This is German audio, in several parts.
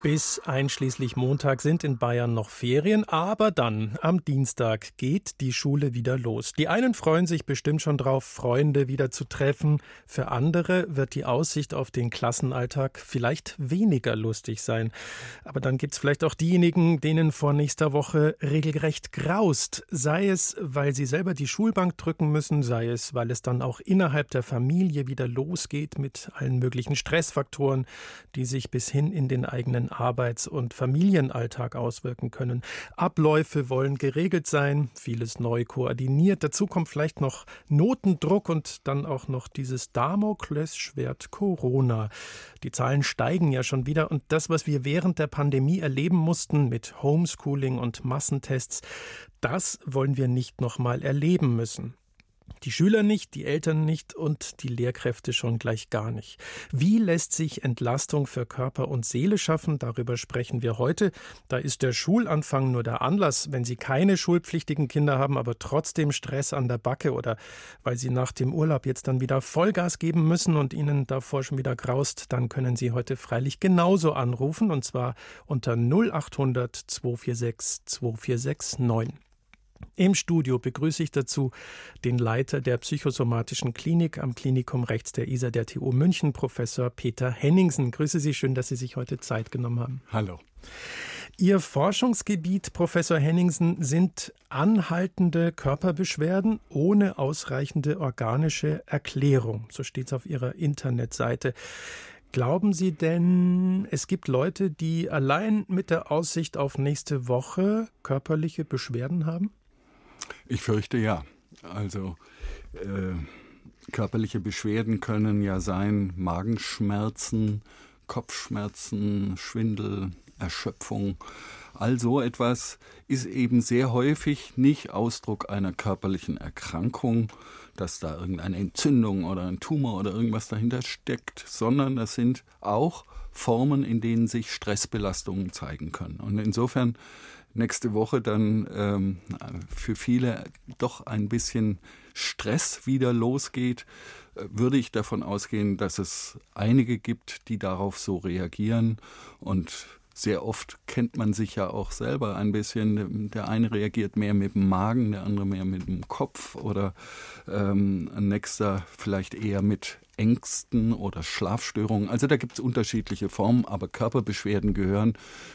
Bis einschließlich Montag sind in Bayern noch Ferien, aber dann am Dienstag geht die Schule wieder los. Die einen freuen sich bestimmt schon drauf, Freunde wieder zu treffen. Für andere wird die Aussicht auf den Klassenalltag vielleicht weniger lustig sein. Aber dann gibt's vielleicht auch diejenigen, denen vor nächster Woche regelrecht graust. Sei es, weil sie selber die Schulbank drücken müssen, sei es, weil es dann auch innerhalb der Familie wieder losgeht mit allen möglichen Stressfaktoren, die sich bis hin in den eigenen Arbeits- und Familienalltag auswirken können. Abläufe wollen geregelt sein, vieles neu koordiniert. Dazu kommt vielleicht noch Notendruck und dann auch noch dieses Damoklesschwert Corona. Die Zahlen steigen ja schon wieder und das, was wir während der Pandemie erleben mussten mit Homeschooling und Massentests, das wollen wir nicht nochmal erleben müssen. Die Schüler nicht, die Eltern nicht und die Lehrkräfte schon gleich gar nicht. Wie lässt sich Entlastung für Körper und Seele schaffen? Darüber sprechen wir heute. Da ist der Schulanfang nur der Anlass, wenn Sie keine schulpflichtigen Kinder haben, aber trotzdem Stress an der Backe oder weil Sie nach dem Urlaub jetzt dann wieder Vollgas geben müssen und Ihnen davor schon wieder graust, dann können Sie heute freilich genauso anrufen und zwar unter 0800 246 2469. Im Studio begrüße ich dazu den Leiter der psychosomatischen Klinik am Klinikum rechts der ISA der TU München, Professor Peter Henningsen. Grüße Sie, schön, dass Sie sich heute Zeit genommen haben. Hallo. Ihr Forschungsgebiet, Professor Henningsen, sind anhaltende Körperbeschwerden ohne ausreichende organische Erklärung. So steht es auf Ihrer Internetseite. Glauben Sie denn, es gibt Leute, die allein mit der Aussicht auf nächste Woche körperliche Beschwerden haben? Ich fürchte ja. Also äh, körperliche Beschwerden können ja sein Magenschmerzen, Kopfschmerzen, Schwindel, Erschöpfung. All so etwas ist eben sehr häufig nicht Ausdruck einer körperlichen Erkrankung, dass da irgendeine Entzündung oder ein Tumor oder irgendwas dahinter steckt, sondern das sind auch Formen, in denen sich Stressbelastungen zeigen können. Und insofern nächste Woche dann ähm, für viele doch ein bisschen Stress wieder losgeht, äh, würde ich davon ausgehen, dass es einige gibt, die darauf so reagieren und sehr oft kennt man sich ja auch selber ein bisschen. Der eine reagiert mehr mit dem Magen, der andere mehr mit dem Kopf oder ähm, ein nächster vielleicht eher mit Ängsten oder Schlafstörungen. Also da gibt es unterschiedliche Formen, aber Körperbeschwerden gehören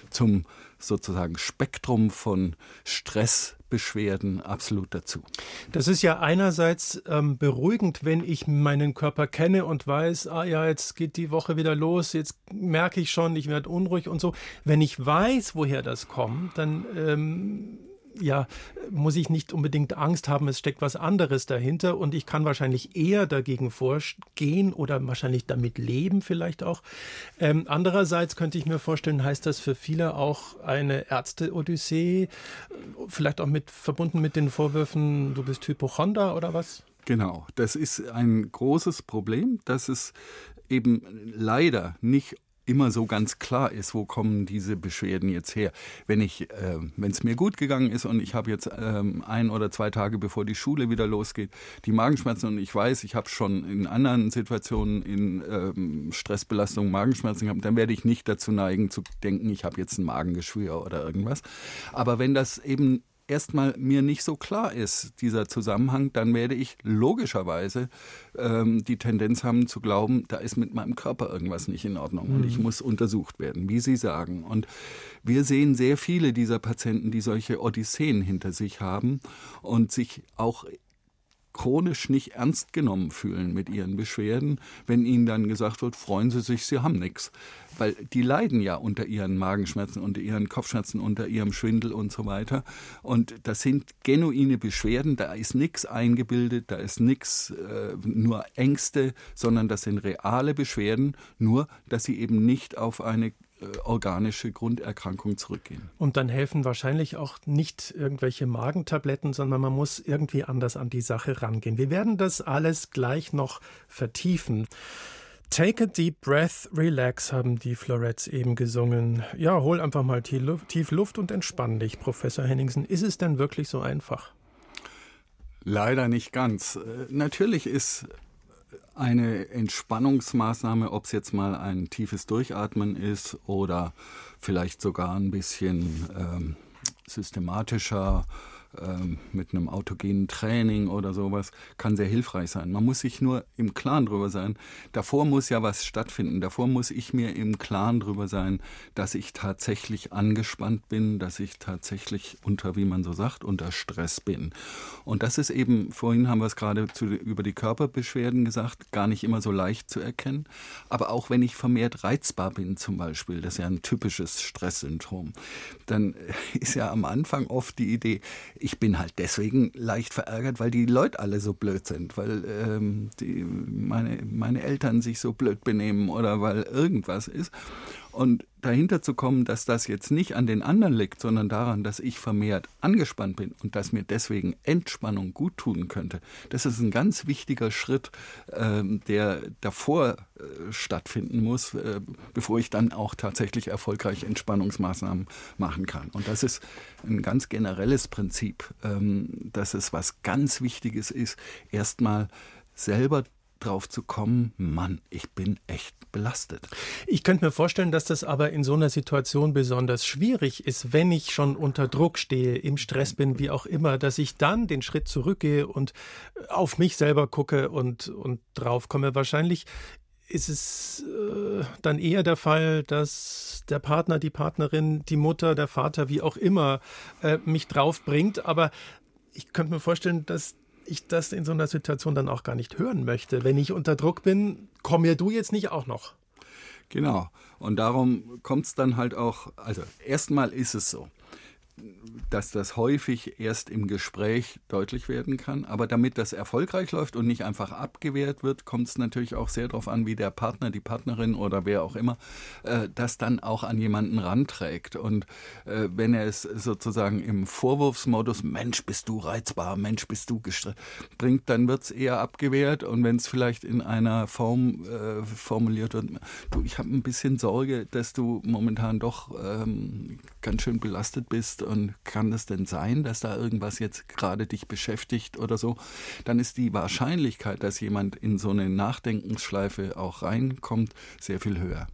zum sozusagen Spektrum von Stressbeschwerden absolut dazu. Das ist ja einerseits ähm, beruhigend, wenn ich meinen Körper kenne und weiß, ah ja, jetzt geht die Woche wieder los, jetzt merke ich schon, ich werde unruhig und so. Wenn ich weiß, woher das kommt, dann ähm, ja, muss ich nicht unbedingt Angst haben, es steckt was anderes dahinter und ich kann wahrscheinlich eher dagegen vorgehen oder wahrscheinlich damit leben vielleicht auch. Ähm, andererseits könnte ich mir vorstellen, heißt das für viele auch eine Ärzte-Odyssee, vielleicht auch mit verbunden mit den Vorwürfen, du bist Hypochonder oder was? Genau, das ist ein großes Problem, dass es eben leider nicht immer so ganz klar ist, wo kommen diese Beschwerden jetzt her. Wenn ich, äh, wenn es mir gut gegangen ist und ich habe jetzt ähm, ein oder zwei Tage bevor die Schule wieder losgeht, die Magenschmerzen und ich weiß, ich habe schon in anderen Situationen in ähm, Stressbelastung Magenschmerzen gehabt, dann werde ich nicht dazu neigen zu denken, ich habe jetzt ein Magengeschwür oder irgendwas. Aber wenn das eben erstmal mir nicht so klar ist, dieser Zusammenhang, dann werde ich logischerweise ähm, die Tendenz haben zu glauben, da ist mit meinem Körper irgendwas nicht in Ordnung mhm. und ich mhm. muss untersucht werden, wie Sie sagen. Und wir sehen sehr viele dieser Patienten, die solche Odysseen hinter sich haben und sich auch chronisch nicht ernst genommen fühlen mit ihren Beschwerden, wenn ihnen dann gesagt wird, freuen Sie sich, Sie haben nichts. Weil die leiden ja unter ihren Magenschmerzen, unter ihren Kopfschmerzen, unter ihrem Schwindel und so weiter. Und das sind genuine Beschwerden, da ist nichts eingebildet, da ist nichts, äh, nur Ängste, sondern das sind reale Beschwerden, nur dass sie eben nicht auf eine organische Grunderkrankung zurückgehen. Und dann helfen wahrscheinlich auch nicht irgendwelche Magentabletten, sondern man muss irgendwie anders an die Sache rangehen. Wir werden das alles gleich noch vertiefen. Take a deep breath, relax, haben die Florettes eben gesungen. Ja, hol einfach mal tief Luft und entspann dich, Professor Henningsen. Ist es denn wirklich so einfach? Leider nicht ganz. Äh, natürlich ist eine Entspannungsmaßnahme, ob es jetzt mal ein tiefes Durchatmen ist oder vielleicht sogar ein bisschen ähm, systematischer mit einem autogenen Training oder sowas, kann sehr hilfreich sein. Man muss sich nur im Klaren drüber sein. Davor muss ja was stattfinden. Davor muss ich mir im Klaren drüber sein, dass ich tatsächlich angespannt bin, dass ich tatsächlich unter, wie man so sagt, unter Stress bin. Und das ist eben, vorhin haben wir es gerade zu, über die Körperbeschwerden gesagt, gar nicht immer so leicht zu erkennen. Aber auch wenn ich vermehrt reizbar bin zum Beispiel, das ist ja ein typisches Stresssyndrom, dann ist ja am Anfang oft die Idee, ich bin halt deswegen leicht verärgert, weil die Leute alle so blöd sind, weil ähm, die, meine, meine Eltern sich so blöd benehmen oder weil irgendwas ist. Und dahinter zu kommen, dass das jetzt nicht an den anderen liegt, sondern daran, dass ich vermehrt angespannt bin und dass mir deswegen Entspannung gut tun könnte, das ist ein ganz wichtiger Schritt, äh, der davor äh, stattfinden muss, äh, bevor ich dann auch tatsächlich erfolgreich Entspannungsmaßnahmen machen kann. Und das ist ein ganz generelles Prinzip, ähm, dass es was ganz Wichtiges ist, erstmal selber drauf zu kommen, Mann, ich bin echt belastet. Ich könnte mir vorstellen, dass das aber in so einer Situation besonders schwierig ist, wenn ich schon unter Druck stehe, im Stress bin, wie auch immer, dass ich dann den Schritt zurückgehe und auf mich selber gucke und, und drauf komme. Wahrscheinlich ist es äh, dann eher der Fall, dass der Partner, die Partnerin, die Mutter, der Vater, wie auch immer, äh, mich draufbringt. Aber ich könnte mir vorstellen, dass ich das in so einer Situation dann auch gar nicht hören möchte. Wenn ich unter Druck bin, komm ja du jetzt nicht auch noch. Genau. Und darum kommt es dann halt auch, also erstmal ist es so dass das häufig erst im Gespräch deutlich werden kann. Aber damit das erfolgreich läuft und nicht einfach abgewehrt wird, kommt es natürlich auch sehr darauf an, wie der Partner, die Partnerin oder wer auch immer äh, das dann auch an jemanden ranträgt. Und äh, wenn er es sozusagen im Vorwurfsmodus, Mensch, bist du reizbar, Mensch, bist du gestresst, bringt, dann wird es eher abgewehrt. Und wenn es vielleicht in einer Form äh, formuliert wird, du, ich habe ein bisschen Sorge, dass du momentan doch ähm, ganz schön belastet bist und kann es denn sein, dass da irgendwas jetzt gerade dich beschäftigt oder so, dann ist die Wahrscheinlichkeit, dass jemand in so eine Nachdenkensschleife auch reinkommt, sehr viel höher.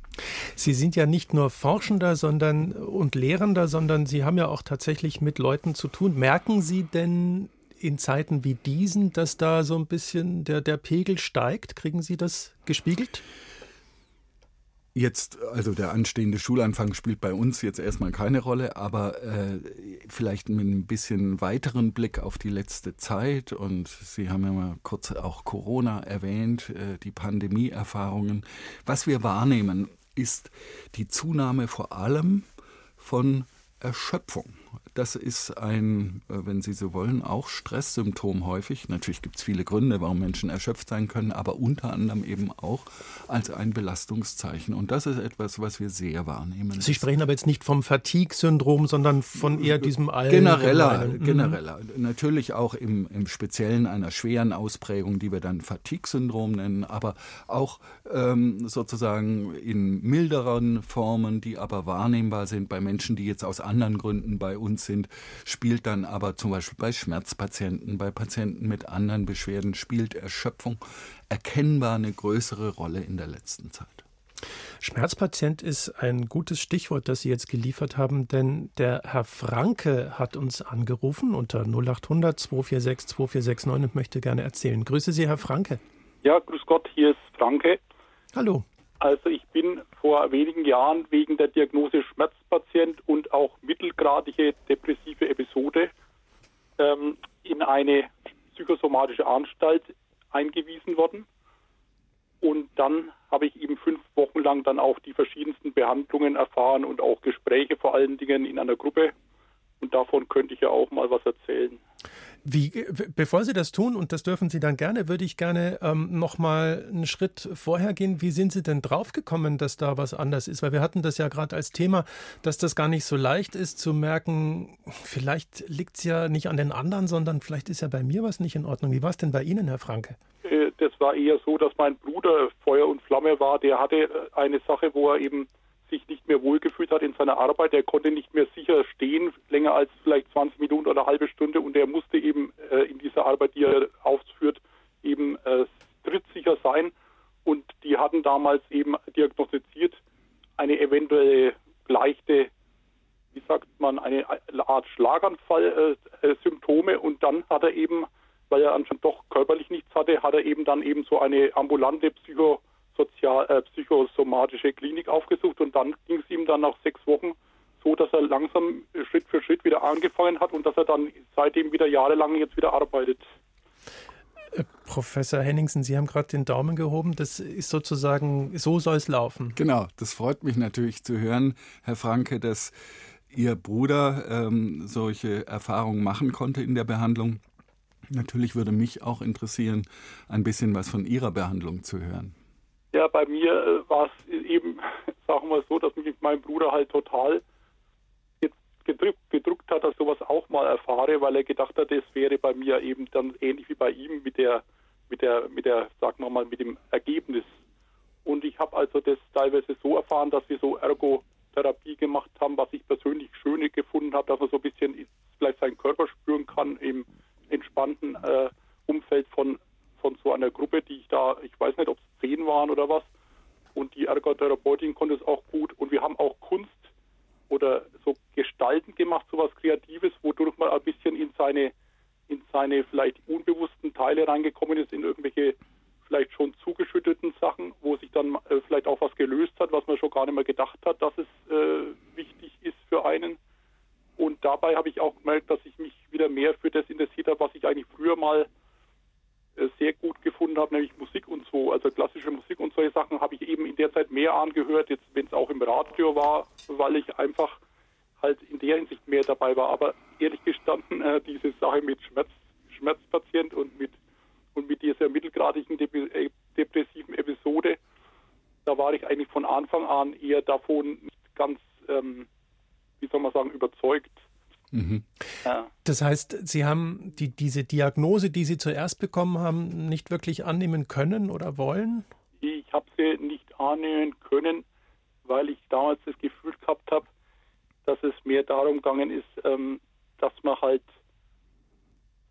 Sie sind ja nicht nur Forschender sondern, und Lehrender, sondern Sie haben ja auch tatsächlich mit Leuten zu tun. Merken Sie denn in Zeiten wie diesen, dass da so ein bisschen der, der Pegel steigt? Kriegen Sie das gespiegelt? Jetzt, also der anstehende Schulanfang spielt bei uns jetzt erstmal keine Rolle, aber äh, vielleicht mit ein bisschen weiteren Blick auf die letzte Zeit und Sie haben ja mal kurz auch Corona erwähnt, äh, die Pandemieerfahrungen. Was wir wahrnehmen, ist die Zunahme vor allem von Erschöpfung. Das ist ein, äh, wenn Sie so wollen, auch Stresssymptom häufig. Natürlich gibt es viele Gründe, warum Menschen erschöpft sein können, aber unter anderem eben auch als ein Belastungszeichen. Und das ist etwas, was wir sehr wahrnehmen. Sie sprechen aber jetzt nicht vom Fatigue-Syndrom, sondern von eher diesem Genereller, mhm. genereller. Natürlich auch im, im Speziellen einer schweren Ausprägung, die wir dann Fatigue-Syndrom nennen, aber auch ähm, sozusagen in milderen Formen, die aber wahrnehmbar sind bei Menschen, die jetzt aus anderen Gründen bei uns sind, spielt dann aber zum Beispiel bei Schmerzpatienten, bei Patienten mit anderen Beschwerden, spielt Erschöpfung erkennbar eine größere Rolle in der letzten Zeit. Schmerzpatient ist ein gutes Stichwort, das Sie jetzt geliefert haben, denn der Herr Franke hat uns angerufen unter 0800 246 2469 und möchte gerne erzählen. Grüße Sie, Herr Franke. Ja, grüß Gott, hier ist Franke. Hallo. Also ich bin vor wenigen Jahren wegen der Diagnose Schmerzpatient und auch mittelgradige depressive Episode ähm, in eine psychosomatische Anstalt eingewiesen worden. Und dann habe ich eben fünf Wochen lang dann auch die verschiedensten Behandlungen erfahren und auch Gespräche vor allen Dingen in einer Gruppe. Und davon könnte ich ja auch mal was erzählen. Wie, bevor Sie das tun, und das dürfen Sie dann gerne, würde ich gerne ähm, noch mal einen Schritt vorher gehen. Wie sind Sie denn draufgekommen, dass da was anders ist? Weil wir hatten das ja gerade als Thema, dass das gar nicht so leicht ist zu merken, vielleicht liegt es ja nicht an den anderen, sondern vielleicht ist ja bei mir was nicht in Ordnung. Wie war es denn bei Ihnen, Herr Franke? Äh, das war eher so, dass mein Bruder Feuer und Flamme war. Der hatte äh, eine Sache, wo er eben sich nicht mehr wohlgefühlt hat in seiner Arbeit. Er konnte nicht mehr sicher stehen, länger als vielleicht 20 Minuten oder eine halbe Stunde und er musste eben äh, in dieser Arbeit, die er ausführt, eben äh, trittsicher sein. Und die hatten damals eben diagnostiziert eine eventuelle leichte, wie sagt man, eine Art Schlaganfall-Symptome. Äh, und dann hat er eben, weil er anscheinend doch körperlich nichts hatte, hat er eben dann eben so eine ambulante Psycho sozial, äh, psychosomatische Klinik aufgesucht und dann ging es ihm dann nach sechs Wochen so, dass er langsam Schritt für Schritt wieder angefangen hat und dass er dann seitdem wieder jahrelang jetzt wieder arbeitet. Äh, Professor Henningsen, Sie haben gerade den Daumen gehoben. Das ist sozusagen, so soll es laufen. Genau, das freut mich natürlich zu hören, Herr Franke, dass Ihr Bruder ähm, solche Erfahrungen machen konnte in der Behandlung. Natürlich würde mich auch interessieren, ein bisschen was von Ihrer Behandlung zu hören. Ja, bei mir äh, war es eben, sagen wir so, dass mich mein Bruder halt total gedrückt, gedrückt hat, dass ich sowas auch mal erfahre, weil er gedacht hat, das wäre bei mir eben dann ähnlich wie bei ihm mit der, mit der, mit der, sagen wir mal, mit dem Ergebnis. Und ich habe also das teilweise so erfahren, dass wir so Ergotherapie gemacht haben, was ich persönlich schön gefunden habe, dass man so ein bisschen vielleicht seinen Körper spüren kann im entspannten äh, Umfeld von von so einer Gruppe, die ich da, ich weiß nicht, ob es zehn waren oder was. Und die Ergotherapeutin konnte es auch gut. Und wir haben auch Kunst oder so Gestalten gemacht, so was Kreatives, wodurch man ein bisschen in seine, in seine vielleicht unbewussten Teile reingekommen ist, in irgendwelche vielleicht schon zugeschütteten Sachen, wo sich dann äh, vielleicht auch was gelöst hat, was man schon gar nicht mehr gedacht hat, dass es äh, wichtig ist für einen. Und dabei habe ich auch gemerkt, dass ich mich wieder mehr für das interessiert habe, was ich eigentlich früher mal sehr gut gefunden habe, nämlich Musik und so, also klassische Musik und solche Sachen habe ich eben in der Zeit mehr angehört, jetzt wenn es auch im Radio war, weil ich einfach halt in der Hinsicht mehr dabei war. Aber ehrlich gestanden, äh, diese Sache mit Schmerz, Schmerzpatient und mit und mit dieser mittelgradigen äh, depressiven Episode, da war ich eigentlich von Anfang an eher davon nicht ganz, ähm, wie soll man sagen, überzeugt. Mhm. Ja. Das heißt, Sie haben die, diese Diagnose, die Sie zuerst bekommen haben, nicht wirklich annehmen können oder wollen? Ich habe sie nicht annehmen können, weil ich damals das Gefühl gehabt habe, dass es mehr darum gegangen ist, ähm, dass man halt,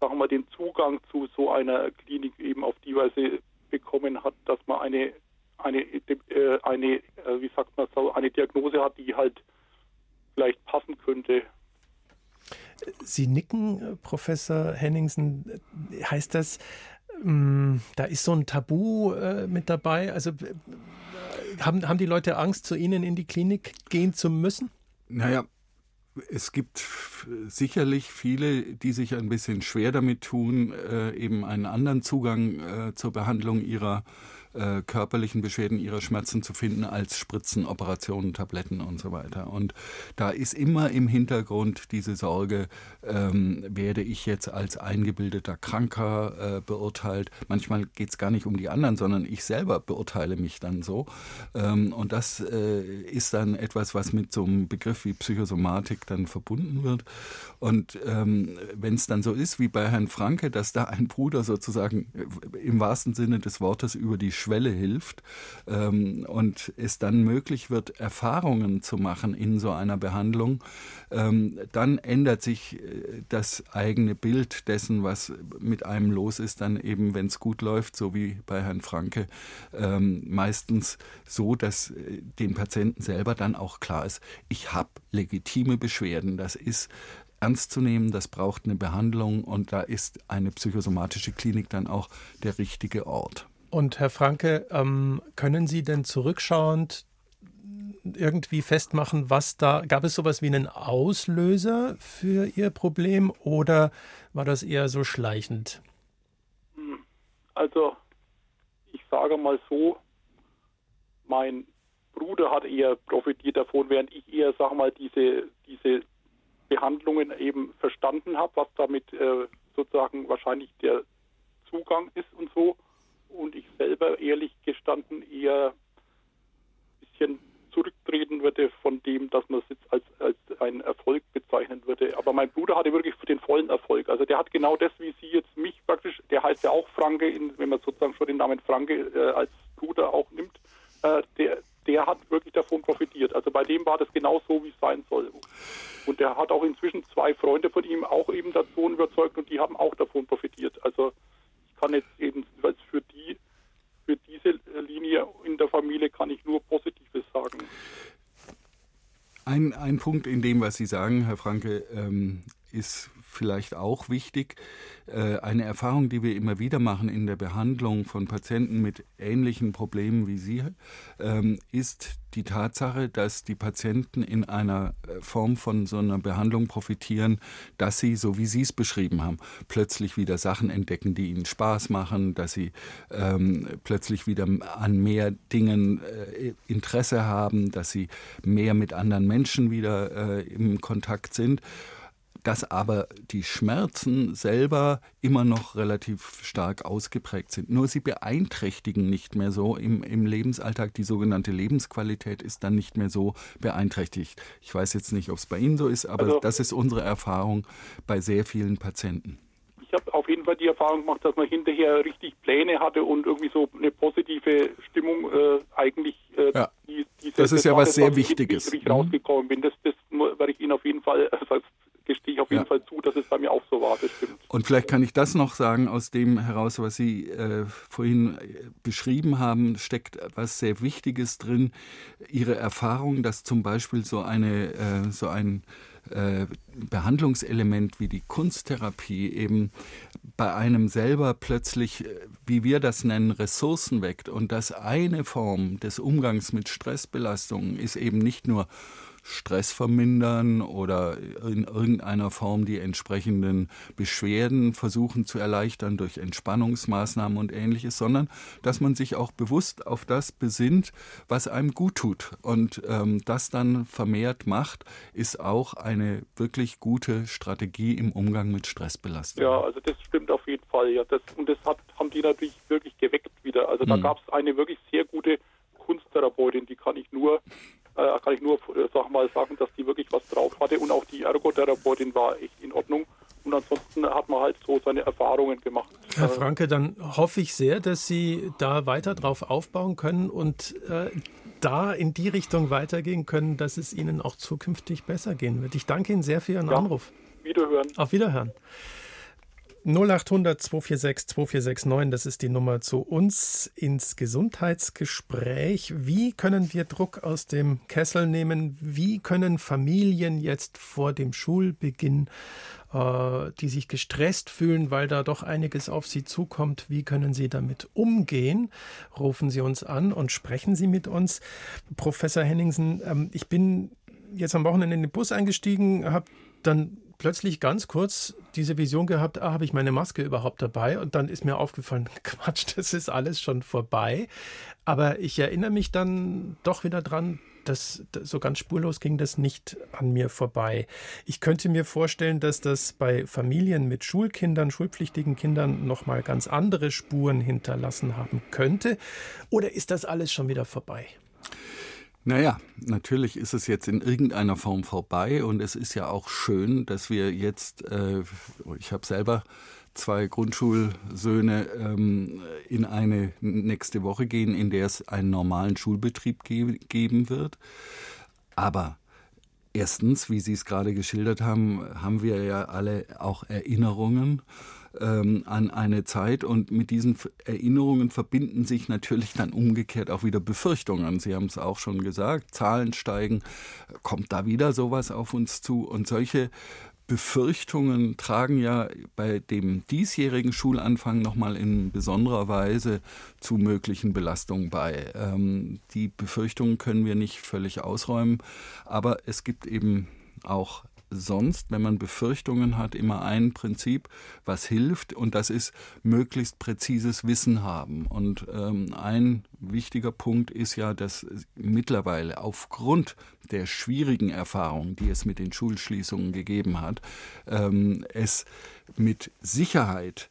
sagen wir, den Zugang zu so einer Klinik eben auf die Weise bekommen hat, dass man eine eine äh, eine äh, wie sagt man so eine Diagnose hat, die halt vielleicht passen könnte Sie nicken, Professor Henningsen. Heißt das, ähm, da ist so ein Tabu äh, mit dabei? Also äh, haben, haben die Leute Angst, zu Ihnen in die Klinik gehen zu müssen? Naja, es gibt sicherlich viele, die sich ein bisschen schwer damit tun, äh, eben einen anderen Zugang äh, zur Behandlung ihrer äh, körperlichen Beschwerden, ihrer Schmerzen zu finden als Spritzen, Operationen, Tabletten und so weiter. Und da ist immer im Hintergrund diese Sorge, ähm, werde ich jetzt als eingebildeter Kranker äh, beurteilt. Manchmal geht es gar nicht um die anderen, sondern ich selber beurteile mich dann so. Ähm, und das äh, ist dann etwas, was mit so einem Begriff wie Psychosomatik dann verbunden wird. Und ähm, wenn es dann so ist wie bei Herrn Franke, dass da ein Bruder sozusagen äh, im wahrsten Sinne des Wortes über die Schwelle hilft ähm, und es dann möglich wird, Erfahrungen zu machen in so einer Behandlung, ähm, dann ändert sich äh, das eigene Bild dessen, was mit einem los ist, dann eben, wenn es gut läuft, so wie bei Herrn Franke, ähm, meistens so, dass äh, den Patienten selber dann auch klar ist, ich habe legitime Beschwerden. Das ist ernst zu nehmen, das braucht eine Behandlung und da ist eine psychosomatische Klinik dann auch der richtige Ort. Und Herr Franke, ähm, können Sie denn zurückschauend irgendwie festmachen, was da, gab es sowas wie einen Auslöser für Ihr Problem oder war das eher so schleichend? Also, ich sage mal so, mein Bruder hat eher profitiert davon, während ich eher, sag mal, diese, diese Behandlungen eben verstanden habe, was damit äh, sozusagen wahrscheinlich der Zugang ist und so. Und ich selber ehrlich gestanden eher ein bisschen zurücktreten würde von dem, dass man es jetzt als, als einen Erfolg bezeichnen würde. Aber mein Bruder hatte wirklich den vollen Erfolg. Also der hat genau das, wie Sie jetzt mich praktisch, der heißt ja auch Franke, wenn man sozusagen schon den Namen Franke äh, als Bruder auch nimmt, äh, der, der hat wirklich davon profitiert. Also bei dem war das genau so, wie es sein soll. Und der hat auch inzwischen zwei Freunde von ihm auch eben davon überzeugt und die haben auch davon profitiert. Also kann jetzt eben für die, für diese Linie in der Familie kann ich nur Positives sagen. Ein, ein Punkt in dem, was Sie sagen, Herr Franke, ähm, ist vielleicht auch wichtig. Äh, eine Erfahrung, die wir immer wieder machen in der Behandlung von Patienten mit ähnlichen Problemen wie Sie, ähm, ist die Tatsache, dass die Patienten in einer äh, Form von so einer Behandlung profitieren, dass sie, so wie Sie es beschrieben haben, plötzlich wieder Sachen entdecken, die ihnen Spaß machen, dass sie ähm, plötzlich wieder an mehr Dingen äh, Interesse haben, dass sie mehr mit anderen Menschen wieder äh, im Kontakt sind dass aber die Schmerzen selber immer noch relativ stark ausgeprägt sind. Nur sie beeinträchtigen nicht mehr so im, im Lebensalltag. Die sogenannte Lebensqualität ist dann nicht mehr so beeinträchtigt. Ich weiß jetzt nicht, ob es bei Ihnen so ist, aber also, das ist unsere Erfahrung bei sehr vielen Patienten. Ich habe auf jeden Fall die Erfahrung gemacht, dass man hinterher richtig Pläne hatte und irgendwie so eine positive Stimmung äh, eigentlich. Äh, ja. die, das ist das ja was sehr Wichtiges. Ich mhm. rausgekommen bin. Das, das werde ich Ihnen auf jeden Fall gestehe ich auf jeden ja. Fall zu, dass es bei mir auch so war, das stimmt. Und vielleicht kann ich das noch sagen, aus dem heraus, was Sie äh, vorhin äh, beschrieben haben, steckt was sehr Wichtiges drin. Ihre Erfahrung, dass zum Beispiel so, eine, äh, so ein äh, Behandlungselement wie die Kunsttherapie eben bei einem selber plötzlich, äh, wie wir das nennen, Ressourcen weckt. Und dass eine Form des Umgangs mit Stressbelastungen ist eben nicht nur Stress vermindern oder in irgendeiner Form die entsprechenden Beschwerden versuchen zu erleichtern durch Entspannungsmaßnahmen und ähnliches, sondern dass man sich auch bewusst auf das besinnt, was einem gut tut. Und ähm, das dann vermehrt macht, ist auch eine wirklich gute Strategie im Umgang mit Stressbelastung. Ja, also das stimmt auf jeden Fall. Ja, das, und das hat, haben die natürlich wirklich geweckt wieder. Also da hm. gab es eine wirklich sehr gute Kunsttherapeutin, die kann ich nur äh, kann ich nur äh, sag mal sagen, dass die wirklich was drauf hatte und auch die Ergotherapeutin war echt in Ordnung. Und ansonsten hat man halt so seine Erfahrungen gemacht. Herr äh, Franke, dann hoffe ich sehr, dass Sie da weiter drauf aufbauen können und äh, da in die Richtung weitergehen können, dass es Ihnen auch zukünftig besser gehen wird. Ich danke Ihnen sehr für Ihren ja, Anruf. Wiederhören. Auf Wiederhören. 0800 246 2469, das ist die Nummer zu uns ins Gesundheitsgespräch. Wie können wir Druck aus dem Kessel nehmen? Wie können Familien jetzt vor dem Schulbeginn, äh, die sich gestresst fühlen, weil da doch einiges auf sie zukommt, wie können sie damit umgehen? Rufen Sie uns an und sprechen Sie mit uns. Professor Henningsen, ähm, ich bin jetzt am Wochenende in den Bus eingestiegen, habe dann plötzlich ganz kurz diese Vision gehabt, ah, habe ich meine Maske überhaupt dabei? Und dann ist mir aufgefallen, Quatsch, das ist alles schon vorbei. Aber ich erinnere mich dann doch wieder dran, dass so ganz spurlos ging das nicht an mir vorbei. Ich könnte mir vorstellen, dass das bei Familien mit Schulkindern, schulpflichtigen Kindern noch mal ganz andere Spuren hinterlassen haben könnte. Oder ist das alles schon wieder vorbei? Naja, natürlich ist es jetzt in irgendeiner Form vorbei und es ist ja auch schön, dass wir jetzt, äh, ich habe selber zwei Grundschulsöhne ähm, in eine nächste Woche gehen, in der es einen normalen Schulbetrieb ge geben wird. Aber erstens, wie Sie es gerade geschildert haben, haben wir ja alle auch Erinnerungen ähm, an eine Zeit und mit diesen Erinnerungen verbinden sich natürlich dann umgekehrt auch wieder Befürchtungen. Sie haben es auch schon gesagt, Zahlen steigen, kommt da wieder sowas auf uns zu und solche Befürchtungen tragen ja bei dem diesjährigen Schulanfang nochmal in besonderer Weise zu möglichen Belastungen bei. Ähm, die Befürchtungen können wir nicht völlig ausräumen, aber es gibt eben auch sonst, wenn man Befürchtungen hat, immer ein Prinzip, was hilft, und das ist möglichst präzises Wissen haben. Und ähm, ein wichtiger Punkt ist ja, dass mittlerweile aufgrund der schwierigen Erfahrungen, die es mit den Schulschließungen gegeben hat, ähm, es mit Sicherheit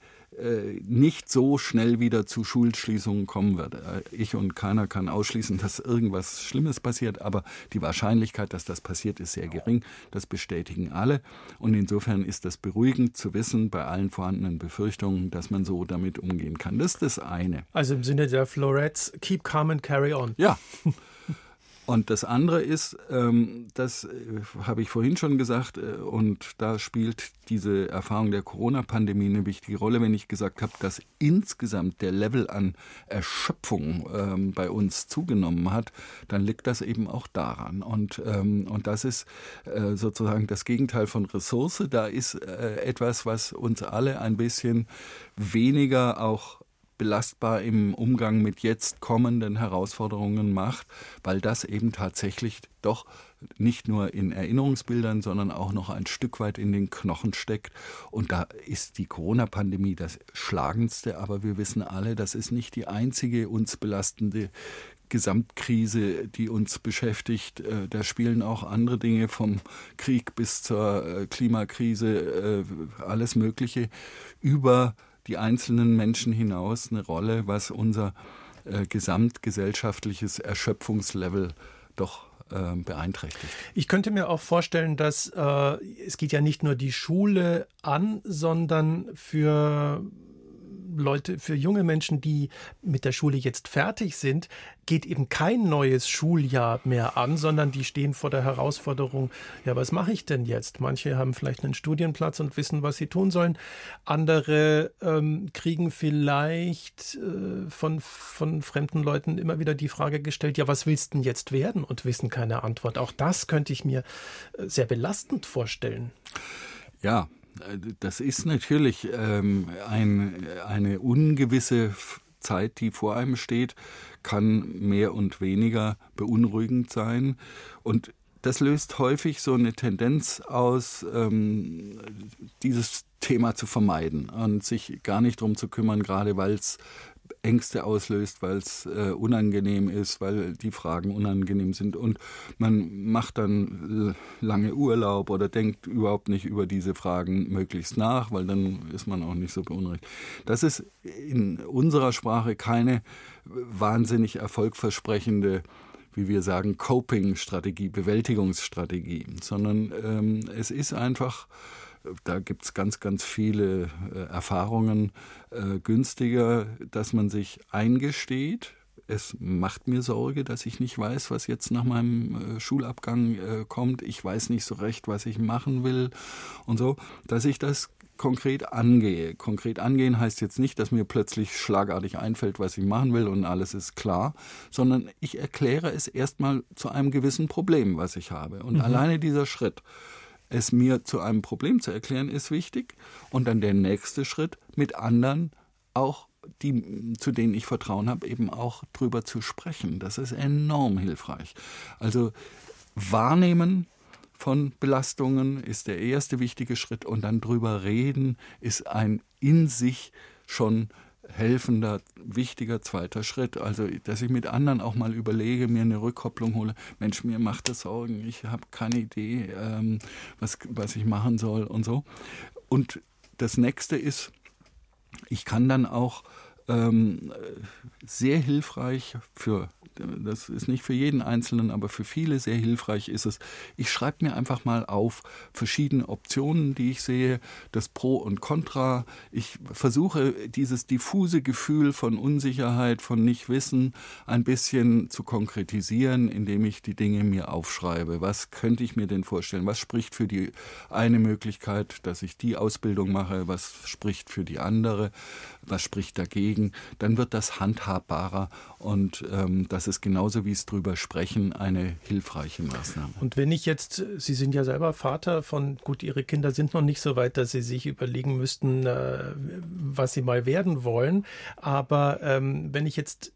nicht so schnell wieder zu Schulschließungen kommen wird. Äh, ich und keiner kann ausschließen, dass irgendwas Schlimmes passiert, aber die Wahrscheinlichkeit, dass das passiert, ist sehr gering. Das bestätigen alle. Und insofern ist das beruhigend zu wissen, bei allen vorhandenen Befürchtungen, dass man so damit umgehen kann. Das ist das eine. Also im Sinne der Florets, keep calm and carry on. Ja. Und das andere ist, ähm, das äh, habe ich vorhin schon gesagt, äh, und da spielt diese Erfahrung der Corona-Pandemie eine wichtige Rolle, wenn ich gesagt habe, dass insgesamt der Level an Erschöpfung ähm, bei uns zugenommen hat, dann liegt das eben auch daran. Und, ähm, und das ist äh, sozusagen das Gegenteil von Ressource. Da ist etwas, was uns alle ein bisschen weniger auch belastbar im Umgang mit jetzt kommenden Herausforderungen macht, weil das eben tatsächlich doch nicht nur in Erinnerungsbildern, sondern auch noch ein Stück weit in den Knochen steckt. Und da ist die Corona-Pandemie das Schlagendste, aber wir wissen alle, das ist nicht die einzige uns belastende Gesamtkrise, die uns beschäftigt. Äh, da spielen auch andere Dinge vom Krieg bis zur äh, Klimakrise, äh, alles Mögliche über die einzelnen Menschen hinaus eine Rolle, was unser äh, gesamtgesellschaftliches Erschöpfungslevel doch äh, beeinträchtigt. Ich könnte mir auch vorstellen, dass äh, es geht ja nicht nur die Schule an, sondern für Leute, für junge Menschen, die mit der Schule jetzt fertig sind, geht eben kein neues Schuljahr mehr an, sondern die stehen vor der Herausforderung, ja, was mache ich denn jetzt? Manche haben vielleicht einen Studienplatz und wissen, was sie tun sollen. Andere ähm, kriegen vielleicht äh, von, von fremden Leuten immer wieder die Frage gestellt, ja, was willst du denn jetzt werden? Und wissen keine Antwort. Auch das könnte ich mir äh, sehr belastend vorstellen. Ja, das ist natürlich ähm, ein, eine ungewisse Zeit, die vor einem steht, kann mehr und weniger beunruhigend sein. Und das löst häufig so eine Tendenz aus, ähm, dieses Thema zu vermeiden und sich gar nicht darum zu kümmern, gerade weil es Ängste auslöst, weil es äh, unangenehm ist, weil die Fragen unangenehm sind. Und man macht dann lange Urlaub oder denkt überhaupt nicht über diese Fragen möglichst nach, weil dann ist man auch nicht so beunruhigt. Das ist in unserer Sprache keine wahnsinnig erfolgversprechende wie wir sagen, Coping-Strategie, Bewältigungsstrategie, sondern ähm, es ist einfach da gibt es ganz, ganz viele äh, Erfahrungen äh, günstiger, dass man sich eingesteht. Es macht mir Sorge, dass ich nicht weiß, was jetzt nach meinem äh, Schulabgang äh, kommt. Ich weiß nicht so recht, was ich machen will und so, dass ich das konkret angehe. Konkret angehen heißt jetzt nicht, dass mir plötzlich schlagartig einfällt, was ich machen will und alles ist klar, sondern ich erkläre es erstmal zu einem gewissen Problem, was ich habe. Und mhm. alleine dieser Schritt es mir zu einem Problem zu erklären, ist wichtig. Und dann der nächste Schritt, mit anderen auch die, zu denen ich Vertrauen habe, eben auch drüber zu sprechen. Das ist enorm hilfreich. Also wahrnehmen von Belastungen ist der erste wichtige Schritt und dann drüber reden ist ein in sich schon helfender, wichtiger zweiter Schritt. Also, dass ich mit anderen auch mal überlege, mir eine Rückkopplung hole. Mensch, mir macht das Sorgen, ich habe keine Idee, ähm, was, was ich machen soll und so. Und das nächste ist, ich kann dann auch ähm, sehr hilfreich für das ist nicht für jeden Einzelnen, aber für viele sehr hilfreich ist es. Ich schreibe mir einfach mal auf verschiedene Optionen, die ich sehe, das Pro und Contra. Ich versuche dieses diffuse Gefühl von Unsicherheit, von Nichtwissen ein bisschen zu konkretisieren, indem ich die Dinge mir aufschreibe. Was könnte ich mir denn vorstellen? Was spricht für die eine Möglichkeit, dass ich die Ausbildung mache? Was spricht für die andere? Was spricht dagegen? Dann wird das handhabbarer und ähm, das ist genauso wie es drüber sprechen eine hilfreiche Maßnahme. Und wenn ich jetzt, Sie sind ja selber Vater von, gut, Ihre Kinder sind noch nicht so weit, dass Sie sich überlegen müssten, äh, was Sie mal werden wollen. Aber ähm, wenn ich jetzt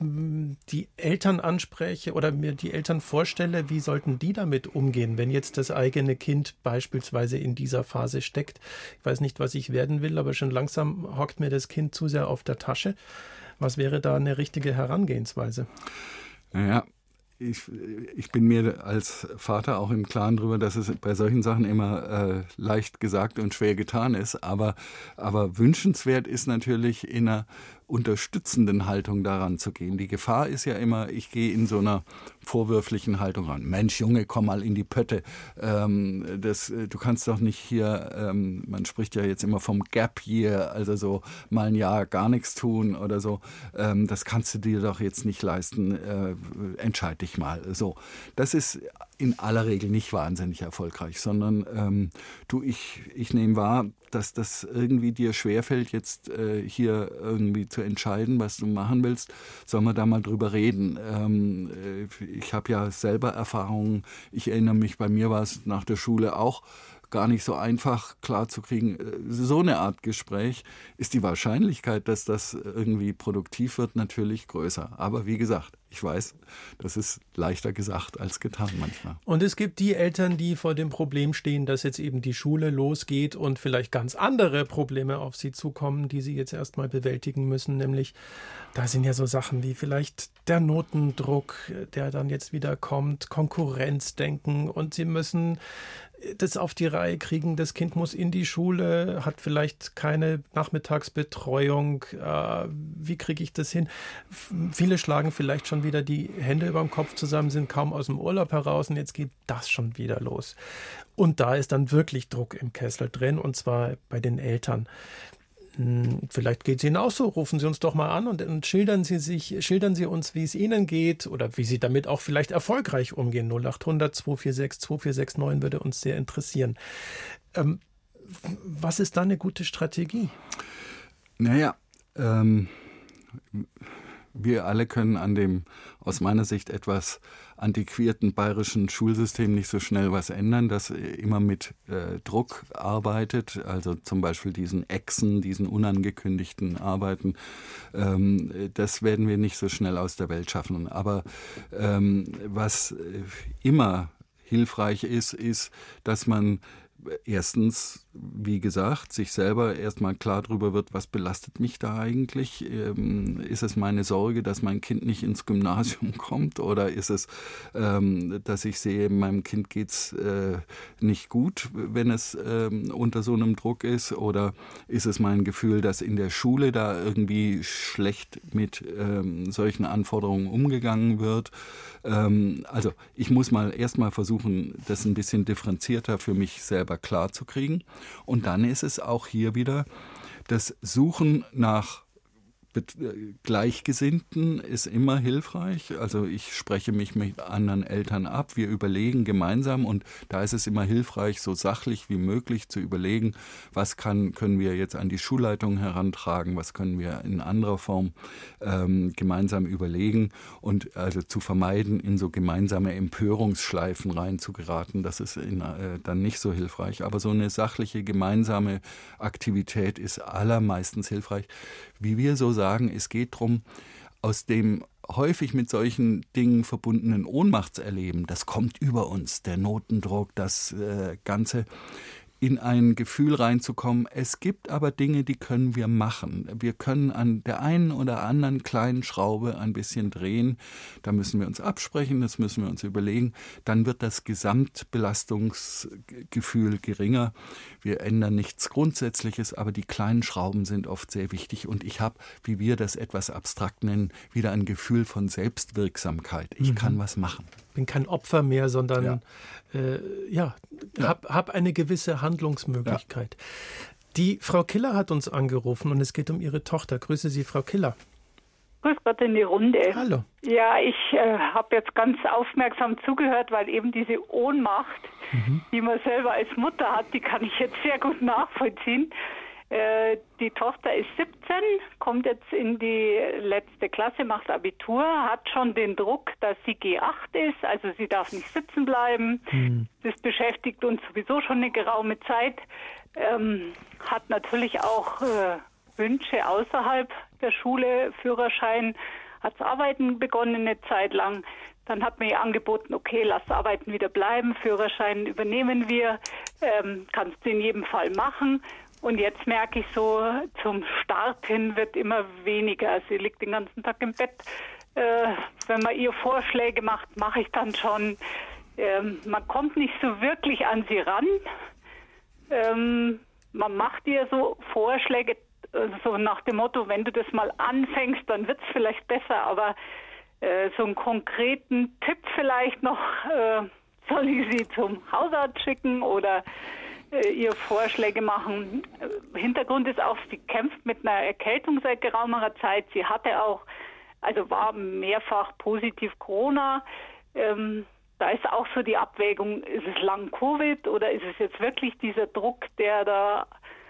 die Eltern anspreche oder mir die Eltern vorstelle, wie sollten die damit umgehen, wenn jetzt das eigene Kind beispielsweise in dieser Phase steckt? Ich weiß nicht, was ich werden will, aber schon langsam hockt mir das Kind zu sehr auf der Tasche. Was wäre da eine richtige Herangehensweise? Naja, ich, ich bin mir als Vater auch im Klaren darüber, dass es bei solchen Sachen immer äh, leicht gesagt und schwer getan ist. Aber, aber wünschenswert ist natürlich in einer unterstützenden Haltung daran zu gehen. Die Gefahr ist ja immer, ich gehe in so einer vorwürflichen Haltung ran. Mensch, Junge, komm mal in die Pötte. Ähm, das, äh, du kannst doch nicht hier, ähm, man spricht ja jetzt immer vom Gap Year, also so mal ein Jahr gar nichts tun oder so. Ähm, das kannst du dir doch jetzt nicht leisten. Äh, entscheid dich mal. So, das ist in aller Regel nicht wahnsinnig erfolgreich, sondern ähm, du, ich, ich nehme wahr, dass das irgendwie dir schwerfällt, jetzt äh, hier irgendwie zu entscheiden, was du machen willst. Sollen wir da mal drüber reden? Ähm, äh, ich habe ja selber Erfahrungen. Ich erinnere mich, bei mir war es nach der Schule auch gar nicht so einfach klarzukriegen. Äh, so eine Art Gespräch ist die Wahrscheinlichkeit, dass das irgendwie produktiv wird, natürlich größer. Aber wie gesagt, ich weiß, das ist leichter gesagt als getan manchmal. Und es gibt die Eltern, die vor dem Problem stehen, dass jetzt eben die Schule losgeht und vielleicht ganz andere Probleme auf sie zukommen, die sie jetzt erstmal bewältigen müssen. Nämlich, da sind ja so Sachen wie vielleicht der Notendruck, der dann jetzt wieder kommt, Konkurrenzdenken und sie müssen das auf die Reihe kriegen. Das Kind muss in die Schule, hat vielleicht keine Nachmittagsbetreuung. Äh, wie kriege ich das hin? Viele schlagen vielleicht schon wieder die Hände über dem Kopf zusammen, sind kaum aus dem Urlaub heraus und jetzt geht das schon wieder los. Und da ist dann wirklich Druck im Kessel drin und zwar bei den Eltern. Hm, vielleicht geht es Ihnen auch so. Rufen Sie uns doch mal an und, und, schildern Sie sich, schildern Sie uns, wie es Ihnen geht oder wie Sie damit auch vielleicht erfolgreich umgehen. 0800 246 2469 würde uns sehr interessieren. Ähm, was ist da eine gute Strategie? Naja, ähm, wir alle können an dem aus meiner Sicht etwas antiquierten bayerischen Schulsystem nicht so schnell was ändern, das immer mit äh, Druck arbeitet, also zum Beispiel diesen Echsen, diesen unangekündigten Arbeiten. Ähm, das werden wir nicht so schnell aus der Welt schaffen. Aber ähm, was äh, immer hilfreich ist, ist, dass man erstens, wie gesagt, sich selber erstmal klar darüber wird, was belastet mich da eigentlich? Ähm, ist es meine Sorge, dass mein Kind nicht ins Gymnasium kommt? Oder ist es, ähm, dass ich sehe, meinem Kind geht's äh, nicht gut, wenn es ähm, unter so einem Druck ist? Oder ist es mein Gefühl, dass in der Schule da irgendwie schlecht mit ähm, solchen Anforderungen umgegangen wird? Ähm, also ich muss mal erstmal versuchen, das ein bisschen differenzierter für mich selber klar zu kriegen. Und dann ist es auch hier wieder das Suchen nach äh, Gleichgesinnten ist immer hilfreich. Also ich spreche mich mit anderen Eltern ab. Wir überlegen gemeinsam und da ist es immer hilfreich, so sachlich wie möglich zu überlegen, was kann, können wir jetzt an die Schulleitung herantragen, was können wir in anderer Form ähm, gemeinsam überlegen und also zu vermeiden, in so gemeinsame Empörungsschleifen reinzugeraten. Das ist in, äh, dann nicht so hilfreich. Aber so eine sachliche gemeinsame Aktivität ist allermeistens hilfreich. Wie wir so sagen, sagen, es geht darum, aus dem häufig mit solchen Dingen verbundenen Ohnmachtserleben, das kommt über uns, der Notendruck, das äh, Ganze, in ein Gefühl reinzukommen. Es gibt aber Dinge, die können wir machen. Wir können an der einen oder anderen kleinen Schraube ein bisschen drehen. Da müssen wir uns absprechen, das müssen wir uns überlegen. Dann wird das Gesamtbelastungsgefühl geringer. Wir ändern nichts Grundsätzliches, aber die kleinen Schrauben sind oft sehr wichtig. Und ich habe, wie wir das etwas abstrakt nennen, wieder ein Gefühl von Selbstwirksamkeit. Ich mhm. kann was machen bin kein Opfer mehr, sondern ja, äh, ja, ja. Hab, hab eine gewisse Handlungsmöglichkeit. Ja. Die Frau Killer hat uns angerufen und es geht um ihre Tochter. Grüße Sie, Frau Killer. Grüß Gott in die Runde. Hallo. Ja, ich äh, habe jetzt ganz aufmerksam zugehört, weil eben diese Ohnmacht, mhm. die man selber als Mutter hat, die kann ich jetzt sehr gut nachvollziehen. Äh, die Tochter ist 17, kommt jetzt in die letzte Klasse, macht Abitur, hat schon den Druck, dass sie G8 ist, also sie darf nicht sitzen bleiben. Mhm. Das beschäftigt uns sowieso schon eine geraume Zeit. Ähm, hat natürlich auch äh, Wünsche außerhalb der Schule, Führerschein, hat Arbeiten begonnen eine Zeit lang. Dann hat mir ihr angeboten, okay, lass Arbeiten wieder bleiben, Führerschein übernehmen wir, ähm, kannst du in jedem Fall machen. Und jetzt merke ich so, zum Start hin wird immer weniger. Sie liegt den ganzen Tag im Bett. Äh, wenn man ihr Vorschläge macht, mache ich dann schon. Ähm, man kommt nicht so wirklich an sie ran. Ähm, man macht ihr so Vorschläge, äh, so nach dem Motto, wenn du das mal anfängst, dann wird es vielleicht besser, aber äh, so einen konkreten Tipp vielleicht noch, äh, soll ich sie zum Hausarzt schicken oder ihr Vorschläge machen. Äh, Hintergrund ist auch, sie kämpft mit einer Erkältung seit geraumer Zeit. Sie hatte auch, also war mehrfach positiv Corona. Ähm, da ist auch so die Abwägung, ist es lang Covid oder ist es jetzt wirklich dieser Druck, der da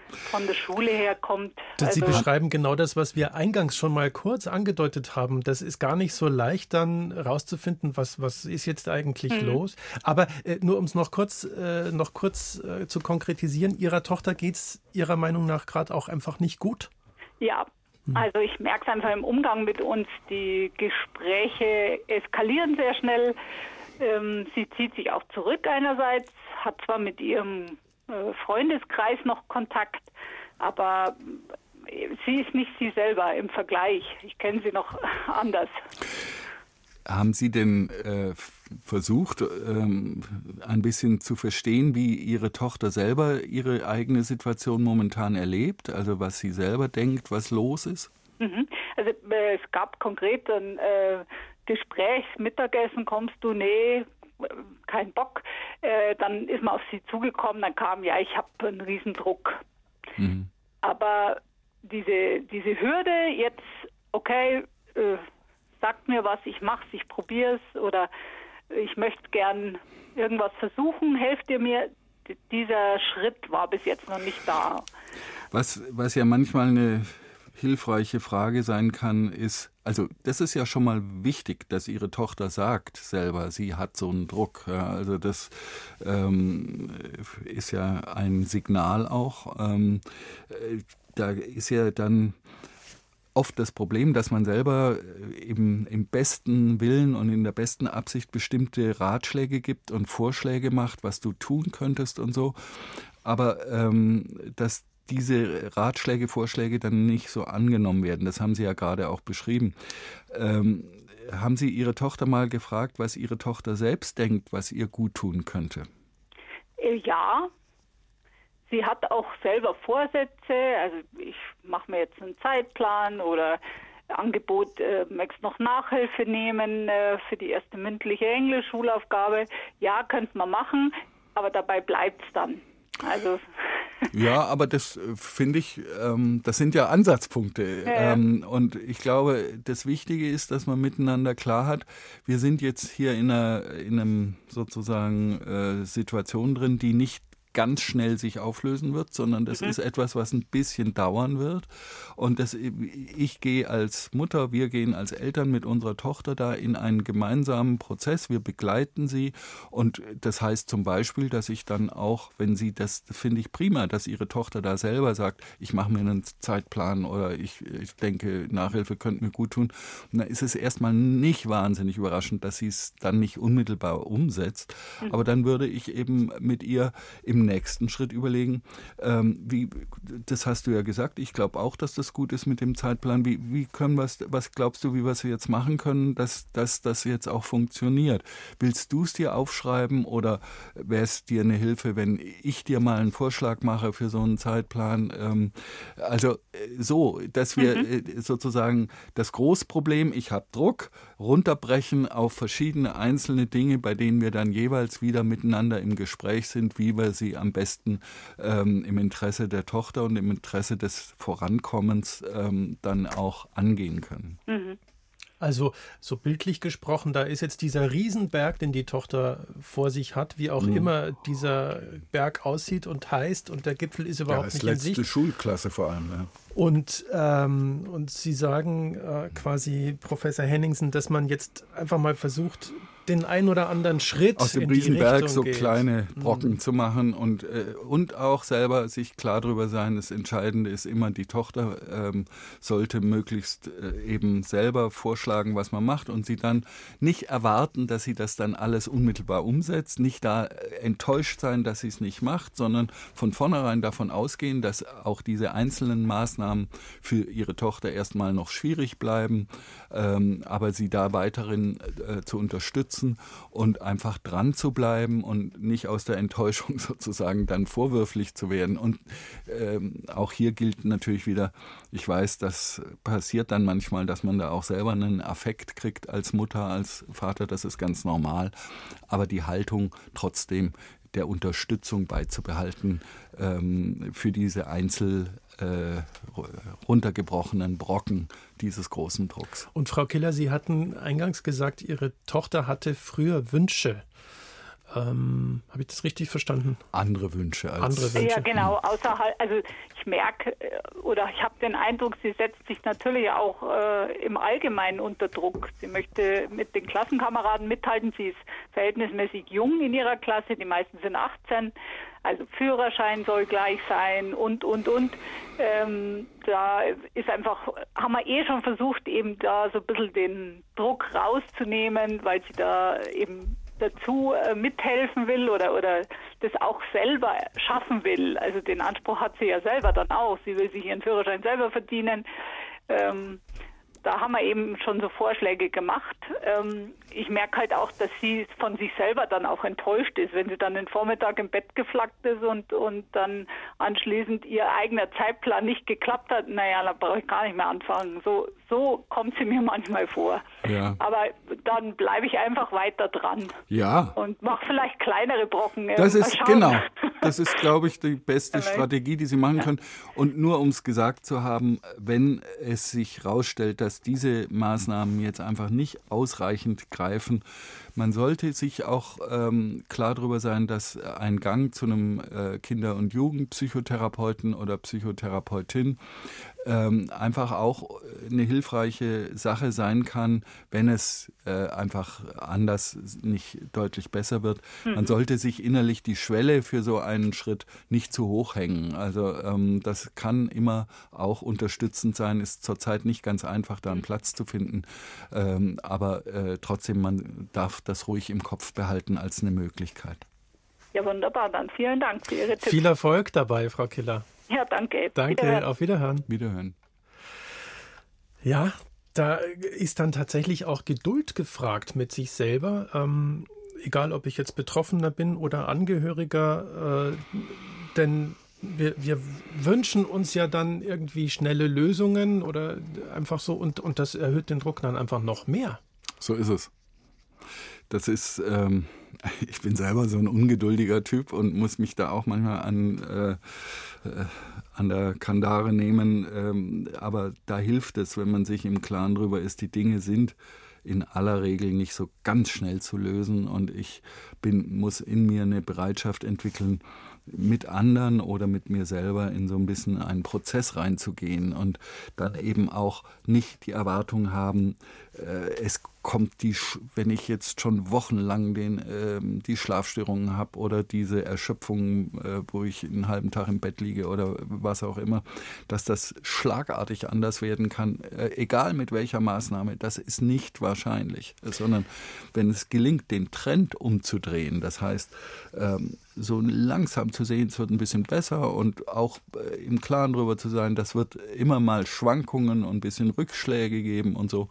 von der Schule her kommt. Also Sie beschreiben genau das, was wir eingangs schon mal kurz angedeutet haben. Das ist gar nicht so leicht dann rauszufinden, was, was ist jetzt eigentlich mhm. los. Aber äh, nur um es noch kurz, äh, noch kurz äh, zu konkretisieren, Ihrer Tochter geht es Ihrer Meinung nach gerade auch einfach nicht gut? Ja, hm. also ich merke es einfach im Umgang mit uns. Die Gespräche eskalieren sehr schnell. Ähm, sie zieht sich auch zurück einerseits, hat zwar mit ihrem Freundeskreis noch Kontakt, aber äh, sie ist nicht sie selber im Vergleich. Ich kenne sie noch anders. Haben Sie denn äh, versucht, ähm, ein bisschen zu verstehen, wie Ihre Tochter selber ihre eigene Situation momentan erlebt? Also was sie selber denkt, was los ist? Mhm. Also äh, es gab konkret ein äh, Gespräch, Mittagessen kommst du, nee, kein Bock. Äh, dann ist man auf sie zugekommen, dann kam, ja, ich habe einen Riesendruck. Mhm. Aber diese, diese Hürde, jetzt, okay, äh, sagt mir was, ich mach's, ich probier's oder ich möchte gern irgendwas versuchen, helft ihr mir. dieser Schritt war bis jetzt noch nicht da. Was, was ja manchmal eine hilfreiche Frage sein kann, ist, also das ist ja schon mal wichtig, dass Ihre Tochter sagt selber, sie hat so einen Druck. Ja, also das ähm, ist ja ein Signal auch. Ähm, äh, da ist ja dann oft das Problem, dass man selber eben im besten Willen und in der besten Absicht bestimmte Ratschläge gibt und Vorschläge macht, was du tun könntest und so. Aber ähm, dass diese Ratschläge, Vorschläge dann nicht so angenommen werden. Das haben Sie ja gerade auch beschrieben. Ähm, haben Sie Ihre Tochter mal gefragt, was Ihre Tochter selbst denkt, was ihr gut tun könnte? Äh, ja. Sie hat auch selber Vorsätze. Also ich mache mir jetzt einen Zeitplan oder Angebot, äh, möchtest noch Nachhilfe nehmen äh, für die erste mündliche Englisch-Schulaufgabe. Ja, könnte man machen, aber dabei bleibt es dann. Also ja, aber das äh, finde ich, ähm, das sind ja Ansatzpunkte. Ja. Ähm, und ich glaube, das Wichtige ist, dass man miteinander klar hat, wir sind jetzt hier in einer in einem sozusagen äh, Situation drin, die nicht ganz schnell sich auflösen wird, sondern das mhm. ist etwas, was ein bisschen dauern wird. Und das, ich gehe als Mutter, wir gehen als Eltern mit unserer Tochter da in einen gemeinsamen Prozess. Wir begleiten sie. Und das heißt zum Beispiel, dass ich dann auch, wenn sie, das finde ich prima, dass ihre Tochter da selber sagt, ich mache mir einen Zeitplan oder ich, ich denke, Nachhilfe könnte mir gut tun. Und dann ist es erstmal nicht wahnsinnig überraschend, dass sie es dann nicht unmittelbar umsetzt. Mhm. Aber dann würde ich eben mit ihr im nächsten Schritt überlegen, ähm, wie, das hast du ja gesagt, ich glaube auch, dass das gut ist mit dem Zeitplan. Wie, wie können wir was glaubst du, wie wir es jetzt machen können, dass, dass das jetzt auch funktioniert? Willst du es dir aufschreiben oder wäre es dir eine Hilfe, wenn ich dir mal einen Vorschlag mache für so einen Zeitplan? Ähm, also äh, so, dass wir mhm. Äh, sozusagen das Großproblem, ich habe Druck, runterbrechen auf verschiedene einzelne Dinge, bei denen wir dann jeweils wieder miteinander im Gespräch sind, wie wir sie am besten ähm, im Interesse der Tochter und im Interesse des Vorankommens ähm, dann auch angehen können. Mhm. Also so bildlich gesprochen, da ist jetzt dieser Riesenberg, den die Tochter vor sich hat, wie auch mhm. immer dieser Berg aussieht und heißt, und der Gipfel ist überhaupt ja, nicht letzte in Sicht. Schulklasse vor allem. Ja. Und, ähm, und Sie sagen äh, quasi, Professor Henningsen, dass man jetzt einfach mal versucht, den ein oder anderen Schritt aus dem Riesenberg so geht. kleine mhm. Brocken mhm. zu machen und äh, und auch selber sich klar darüber sein. Das Entscheidende ist immer die Tochter ähm, sollte möglichst äh, eben selber vorschlagen, was man macht und sie dann nicht erwarten, dass sie das dann alles unmittelbar umsetzt, nicht da äh, enttäuscht sein, dass sie es nicht macht, sondern von vornherein davon ausgehen, dass auch diese einzelnen Maßnahmen für ihre Tochter erstmal noch schwierig bleiben, ähm, aber sie da weiterhin äh, zu unterstützen unterstützen und einfach dran zu bleiben und nicht aus der Enttäuschung sozusagen dann vorwürflich zu werden. Und ähm, auch hier gilt natürlich wieder, ich weiß, das passiert dann manchmal, dass man da auch selber einen Affekt kriegt als Mutter, als Vater, das ist ganz normal. Aber die Haltung trotzdem der Unterstützung beizubehalten ähm, für diese Einzel äh, runtergebrochenen Brocken dieses großen Drucks. Und Frau Killer, Sie hatten eingangs gesagt, Ihre Tochter hatte früher Wünsche. Ähm, Habe ich das richtig verstanden? Andere Wünsche als andere Wünsche. Ja, genau. Außerhalb, also ich merke äh, oder ich habe den Eindruck, sie setzt sich natürlich auch äh, im Allgemeinen unter Druck. Sie möchte mit den Klassenkameraden mithalten. Sie ist verhältnismäßig jung in ihrer Klasse. Die meisten sind 18. Also Führerschein soll gleich sein und und und. Ähm, da ist einfach, haben wir eh schon versucht, eben da so ein bisschen den Druck rauszunehmen, weil sie da eben dazu äh, mithelfen will oder, oder das auch selber schaffen will. Also den Anspruch hat sie ja selber dann auch. Sie will sich ihren Führerschein selber verdienen. Ähm, da haben wir eben schon so Vorschläge gemacht. Ähm, ich merke halt auch, dass sie von sich selber dann auch enttäuscht ist, wenn sie dann den Vormittag im Bett geflackt ist und, und dann anschließend ihr eigener Zeitplan nicht geklappt hat. Naja, da brauche ich gar nicht mehr anfangen. So, so kommt sie mir manchmal vor. Ja. Aber dann bleibe ich einfach weiter dran. Ja. Und mache vielleicht kleinere Brocken. Das ist, genau, das ist, glaube ich, die beste Strategie, die Sie machen können. Und nur um es gesagt zu haben, wenn es sich herausstellt, dass diese Maßnahmen jetzt einfach nicht ausreichend greifen, greifen. Man sollte sich auch ähm, klar darüber sein, dass ein Gang zu einem äh, Kinder- und Jugendpsychotherapeuten oder Psychotherapeutin ähm, einfach auch eine hilfreiche Sache sein kann, wenn es äh, einfach anders nicht deutlich besser wird. Mhm. Man sollte sich innerlich die Schwelle für so einen Schritt nicht zu hoch hängen. Also ähm, das kann immer auch unterstützend sein. Ist zurzeit nicht ganz einfach, da einen Platz zu finden. Ähm, aber äh, trotzdem, man darf das ruhig im Kopf behalten als eine Möglichkeit. Ja, wunderbar. Dann vielen Dank für Ihre Tipps. Viel Erfolg dabei, Frau Killer. Ja, danke. Danke, Wiederhören. auf Wiederhören. Wiederhören. Ja, da ist dann tatsächlich auch Geduld gefragt mit sich selber. Ähm, egal, ob ich jetzt Betroffener bin oder Angehöriger, äh, denn wir, wir, wünschen uns ja dann irgendwie schnelle Lösungen oder einfach so und, und das erhöht den Druck dann einfach noch mehr. So ist es. Das ist, ähm, ich bin selber so ein ungeduldiger Typ und muss mich da auch manchmal an, äh, äh, an der Kandare nehmen. Ähm, aber da hilft es, wenn man sich im Klaren darüber ist, die Dinge sind in aller Regel nicht so ganz schnell zu lösen und ich bin, muss in mir eine Bereitschaft entwickeln, mit anderen oder mit mir selber in so ein bisschen einen Prozess reinzugehen und dann eben auch nicht die Erwartung haben, es kommt die, wenn ich jetzt schon wochenlang den, äh, die Schlafstörungen habe oder diese Erschöpfung, äh, wo ich einen halben Tag im Bett liege oder was auch immer, dass das schlagartig anders werden kann, äh, egal mit welcher Maßnahme, das ist nicht wahrscheinlich, sondern wenn es gelingt, den Trend umzudrehen, das heißt, ähm, so langsam zu sehen, es wird ein bisschen besser und auch äh, im Klaren darüber zu sein, das wird immer mal Schwankungen und ein bisschen Rückschläge geben und so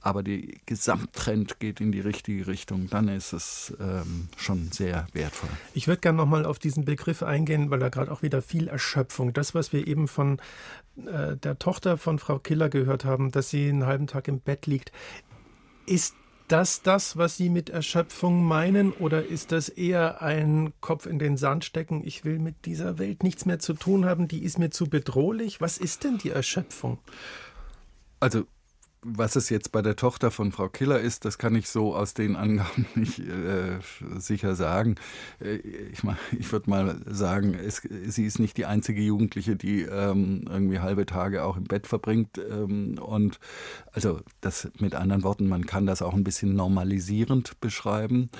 aber der Gesamttrend geht in die richtige Richtung, dann ist es ähm, schon sehr wertvoll. Ich würde gerne nochmal auf diesen Begriff eingehen, weil da gerade auch wieder viel Erschöpfung, das, was wir eben von äh, der Tochter von Frau Killer gehört haben, dass sie einen halben Tag im Bett liegt, ist das das, was Sie mit Erschöpfung meinen, oder ist das eher ein Kopf in den Sand stecken? Ich will mit dieser Welt nichts mehr zu tun haben, die ist mir zu bedrohlich. Was ist denn die Erschöpfung? Also was es jetzt bei der Tochter von Frau Killer ist, das kann ich so aus den Angaben nicht äh, sicher sagen. Äh, ich, ich würde mal sagen, es, sie ist nicht die einzige Jugendliche, die ähm, irgendwie halbe Tage auch im Bett verbringt. Ähm, und also das mit anderen Worten, man kann das auch ein bisschen normalisierend beschreiben.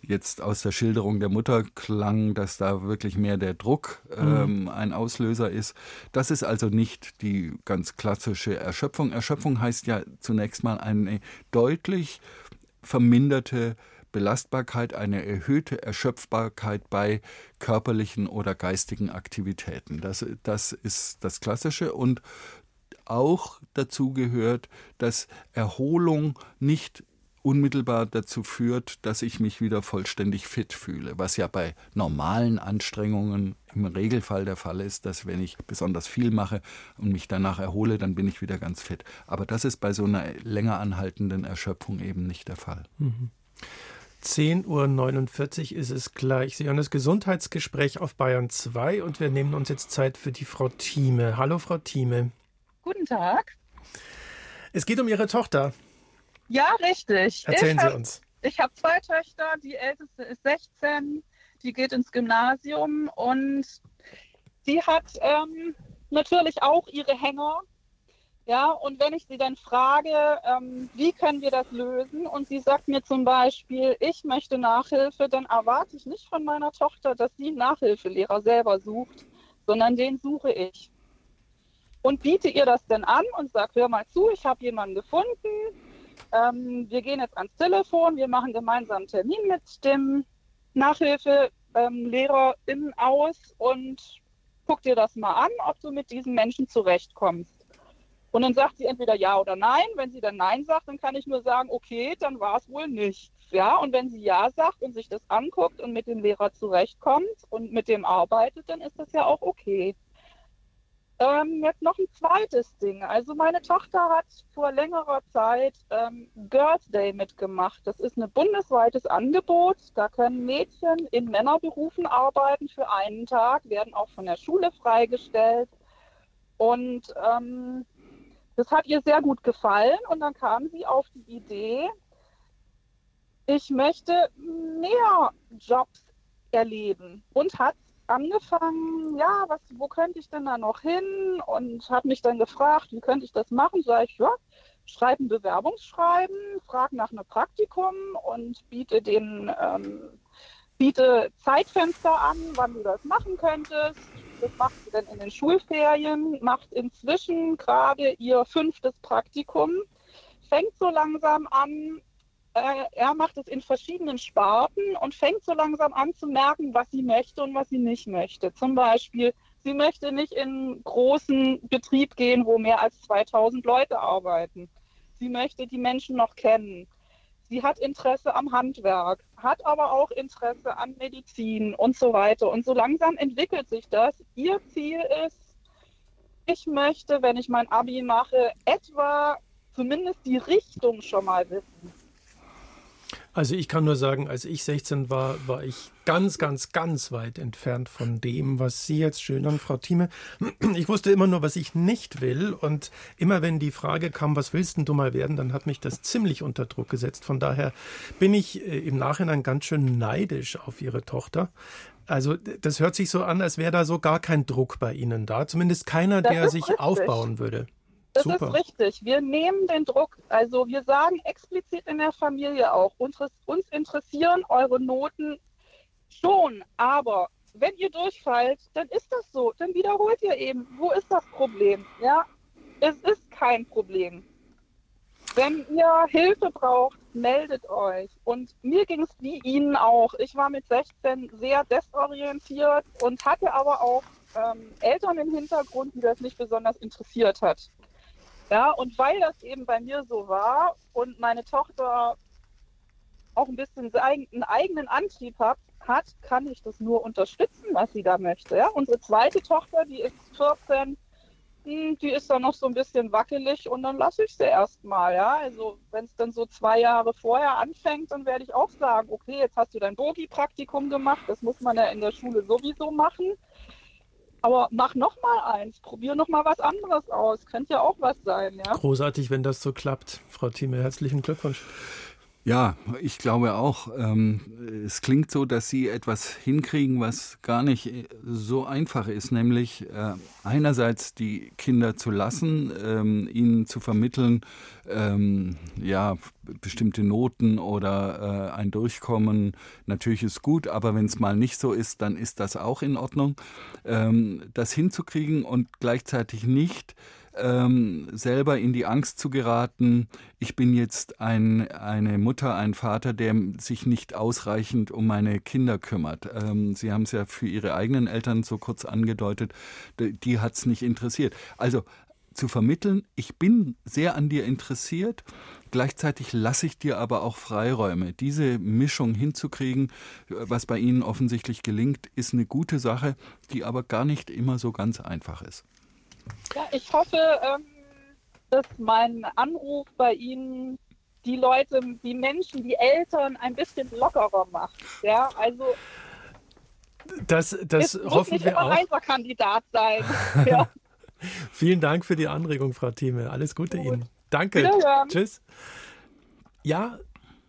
Jetzt aus der Schilderung der Mutter klang, dass da wirklich mehr der Druck ähm, mhm. ein Auslöser ist. Das ist also nicht die ganz klassische Erschöpfung. Erschöpfung heißt ja zunächst mal eine deutlich verminderte Belastbarkeit, eine erhöhte Erschöpfbarkeit bei körperlichen oder geistigen Aktivitäten. Das, das ist das Klassische und auch dazu gehört, dass Erholung nicht unmittelbar dazu führt, dass ich mich wieder vollständig fit fühle, was ja bei normalen Anstrengungen im Regelfall der Fall ist, dass wenn ich besonders viel mache und mich danach erhole, dann bin ich wieder ganz fit. Aber das ist bei so einer länger anhaltenden Erschöpfung eben nicht der Fall. Mhm. 10.49 Uhr ist es gleich. Sie hören das Gesundheitsgespräch auf Bayern 2 und wir nehmen uns jetzt Zeit für die Frau Thieme. Hallo, Frau Thieme. Guten Tag. Es geht um Ihre Tochter. Ja, richtig. Erzählen ich Sie hab, uns. Ich habe zwei Töchter. Die älteste ist 16, die geht ins Gymnasium und sie hat ähm, natürlich auch ihre Hänger. Ja, und wenn ich sie dann frage, ähm, wie können wir das lösen, und sie sagt mir zum Beispiel, ich möchte Nachhilfe, dann erwarte ich nicht von meiner Tochter, dass sie einen Nachhilfelehrer selber sucht, sondern den suche ich. Und biete ihr das dann an und sage, hör mal zu, ich habe jemanden gefunden, ähm, wir gehen jetzt ans Telefon, wir machen gemeinsam einen Termin mit dem Nachhilfelehrer ähm, aus und guck dir das mal an, ob du mit diesen Menschen zurechtkommst. Und dann sagt sie entweder ja oder nein. Wenn sie dann nein sagt, dann kann ich nur sagen, okay, dann war es wohl nichts. Ja, und wenn sie ja sagt und sich das anguckt und mit dem Lehrer zurechtkommt und mit dem arbeitet, dann ist das ja auch okay. Ähm, jetzt noch ein zweites Ding. Also meine Tochter hat vor längerer Zeit ähm, Girls Day mitgemacht. Das ist ein bundesweites Angebot. Da können Mädchen in Männerberufen arbeiten für einen Tag, werden auch von der Schule freigestellt. Und ähm, das hat ihr sehr gut gefallen. Und dann kam sie auf die Idee, ich möchte mehr Jobs erleben und hat angefangen, ja, was, wo könnte ich denn da noch hin? Und habe mich dann gefragt, wie könnte ich das machen? Sag ich, ja, schreibe ein Bewerbungsschreiben, frage nach einem Praktikum und biete den ähm, biete Zeitfenster an, wann du das machen könntest. Das macht sie dann in den Schulferien, macht inzwischen gerade ihr fünftes Praktikum, fängt so langsam an, äh, er macht es in verschiedenen Sparten und fängt so langsam an zu merken, was sie möchte und was sie nicht möchte. Zum Beispiel, sie möchte nicht in einen großen Betrieb gehen, wo mehr als 2000 Leute arbeiten. Sie möchte die Menschen noch kennen. Sie hat Interesse am Handwerk, hat aber auch Interesse an Medizin und so weiter. Und so langsam entwickelt sich das. Ihr Ziel ist, ich möchte, wenn ich mein Abi mache, etwa zumindest die Richtung schon mal wissen. Also ich kann nur sagen, als ich 16 war, war ich ganz, ganz, ganz weit entfernt von dem, was Sie jetzt schildern, Frau Thieme. Ich wusste immer nur, was ich nicht will. Und immer wenn die Frage kam, was willst denn du mal werden, dann hat mich das ziemlich unter Druck gesetzt. Von daher bin ich äh, im Nachhinein ganz schön neidisch auf Ihre Tochter. Also das hört sich so an, als wäre da so gar kein Druck bei Ihnen da. Zumindest keiner, das der sich richtig. aufbauen würde. Das Super. ist richtig. Wir nehmen den Druck. Also wir sagen explizit in der Familie auch, uns, uns interessieren eure Noten schon, aber wenn ihr durchfallt, dann ist das so. Dann wiederholt ihr eben. Wo ist das Problem? Ja, es ist kein Problem. Wenn ihr Hilfe braucht, meldet euch. Und mir ging es wie Ihnen auch. Ich war mit 16 sehr desorientiert und hatte aber auch ähm, Eltern im Hintergrund, die das nicht besonders interessiert hat. Ja, und weil das eben bei mir so war und meine Tochter auch ein bisschen einen eigenen Antrieb hat, hat, kann ich das nur unterstützen, was sie da möchte. Ja? Unsere zweite Tochter, die ist 14, hm, die ist dann noch so ein bisschen wackelig und dann lasse ich sie erstmal. Ja? Also wenn es dann so zwei Jahre vorher anfängt, dann werde ich auch sagen, okay, jetzt hast du dein Bogi-Praktikum gemacht, das muss man ja in der Schule sowieso machen. Aber mach noch mal eins, probier noch mal was anderes aus. Könnte ja auch was sein, ja. Großartig, wenn das so klappt. Frau Thieme, herzlichen Glückwunsch. Ja, ich glaube auch. Ähm, es klingt so, dass Sie etwas hinkriegen, was gar nicht äh, so einfach ist, nämlich äh, einerseits die Kinder zu lassen, ähm, ihnen zu vermitteln, ähm, ja, bestimmte Noten oder äh, ein Durchkommen. Natürlich ist gut, aber wenn es mal nicht so ist, dann ist das auch in Ordnung. das hinzukriegen und gleichzeitig nicht ähm, selber in die Angst zu geraten, ich bin jetzt ein, eine Mutter, ein Vater, der sich nicht ausreichend um meine Kinder kümmert. Ähm, Sie haben es ja für Ihre eigenen Eltern so kurz angedeutet, die hat es nicht interessiert. Also zu vermitteln, ich bin sehr an dir interessiert, gleichzeitig lasse ich dir aber auch Freiräume. Diese Mischung hinzukriegen, was bei Ihnen offensichtlich gelingt, ist eine gute Sache, die aber gar nicht immer so ganz einfach ist. Ja, ich hoffe, ähm, dass mein Anruf bei Ihnen die Leute, die Menschen, die Eltern ein bisschen lockerer macht. Ja, also das, das es hoffen muss nicht wir immer auch. Kandidat sein. ja. Vielen Dank für die Anregung, Frau Thieme. Alles Gute Gut. Ihnen. Danke. Tschüss. Ja,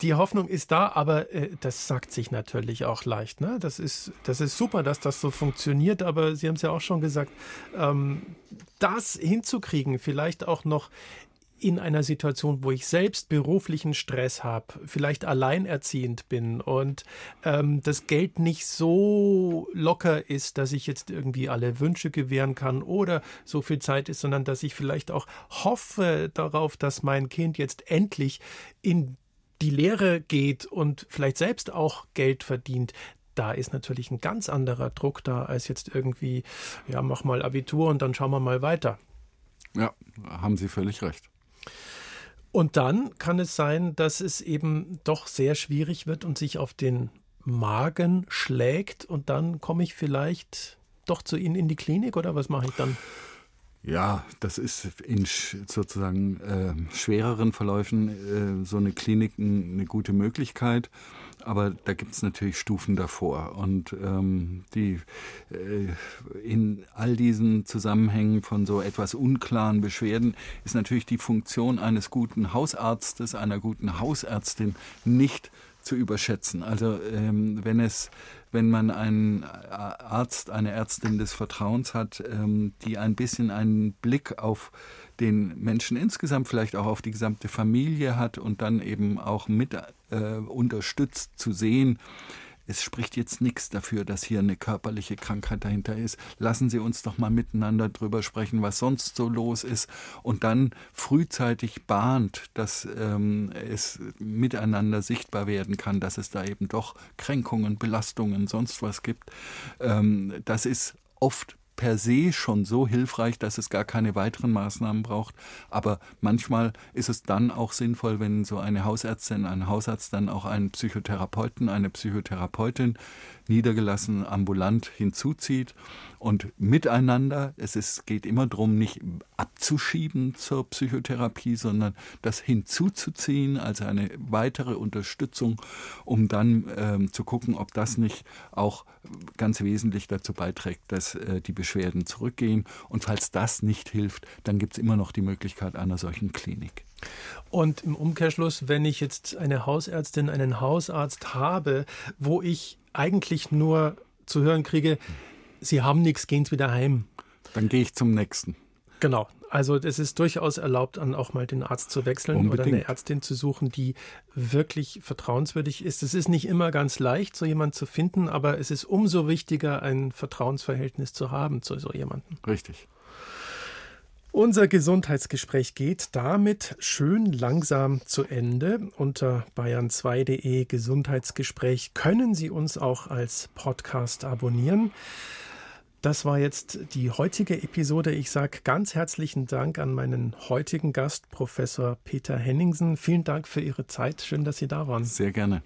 die Hoffnung ist da, aber äh, das sagt sich natürlich auch leicht. Ne? Das, ist, das ist super, dass das so funktioniert, aber Sie haben es ja auch schon gesagt, ähm, das hinzukriegen, vielleicht auch noch in einer Situation, wo ich selbst beruflichen Stress habe, vielleicht alleinerziehend bin und ähm, das Geld nicht so locker ist, dass ich jetzt irgendwie alle Wünsche gewähren kann oder so viel Zeit ist, sondern dass ich vielleicht auch hoffe darauf, dass mein Kind jetzt endlich in die Lehre geht und vielleicht selbst auch Geld verdient, da ist natürlich ein ganz anderer Druck da als jetzt irgendwie, ja, mach mal Abitur und dann schauen wir mal weiter. Ja, haben Sie völlig recht. Und dann kann es sein, dass es eben doch sehr schwierig wird und sich auf den Magen schlägt und dann komme ich vielleicht doch zu Ihnen in die Klinik oder was mache ich dann? Ja, das ist in sozusagen äh, schwereren Verläufen äh, so eine Klinik eine gute Möglichkeit. Aber da gibt es natürlich Stufen davor. Und ähm, die äh, in all diesen Zusammenhängen von so etwas unklaren Beschwerden ist natürlich die Funktion eines guten Hausarztes, einer guten Hausärztin nicht zu überschätzen. Also ähm, wenn es wenn man einen Arzt, eine Ärztin des Vertrauens hat, ähm, die ein bisschen einen Blick auf den Menschen insgesamt, vielleicht auch auf die gesamte Familie hat und dann eben auch mit äh, unterstützt zu sehen, es spricht jetzt nichts dafür, dass hier eine körperliche Krankheit dahinter ist. Lassen Sie uns doch mal miteinander drüber sprechen, was sonst so los ist und dann frühzeitig bahnt, dass ähm, es miteinander sichtbar werden kann, dass es da eben doch Kränkungen, Belastungen, sonst was gibt. Ähm, das ist oft per se schon so hilfreich, dass es gar keine weiteren Maßnahmen braucht. Aber manchmal ist es dann auch sinnvoll, wenn so eine Hausärztin, ein Hausarzt dann auch einen Psychotherapeuten, eine Psychotherapeutin niedergelassen ambulant hinzuzieht und miteinander, es ist, geht immer darum, nicht abzuschieben zur Psychotherapie, sondern das hinzuzuziehen als eine weitere Unterstützung, um dann ähm, zu gucken, ob das nicht auch ganz wesentlich dazu beiträgt, dass äh, die Beschwerden zurückgehen. Und falls das nicht hilft, dann gibt es immer noch die Möglichkeit einer solchen Klinik. Und im Umkehrschluss, wenn ich jetzt eine Hausärztin, einen Hausarzt habe, wo ich eigentlich nur zu hören kriege, Sie haben nichts, gehen Sie wieder heim. Dann gehe ich zum nächsten. Genau. Also es ist durchaus erlaubt, dann auch mal den Arzt zu wechseln Unbedingt. oder eine Ärztin zu suchen, die wirklich vertrauenswürdig ist. Es ist nicht immer ganz leicht, so jemanden zu finden, aber es ist umso wichtiger, ein Vertrauensverhältnis zu haben zu so jemandem. Richtig. Unser Gesundheitsgespräch geht damit schön langsam zu Ende. Unter bayern2.de Gesundheitsgespräch können Sie uns auch als Podcast abonnieren. Das war jetzt die heutige Episode. Ich sage ganz herzlichen Dank an meinen heutigen Gast, Professor Peter Henningsen. Vielen Dank für Ihre Zeit. Schön, dass Sie da waren. Sehr gerne.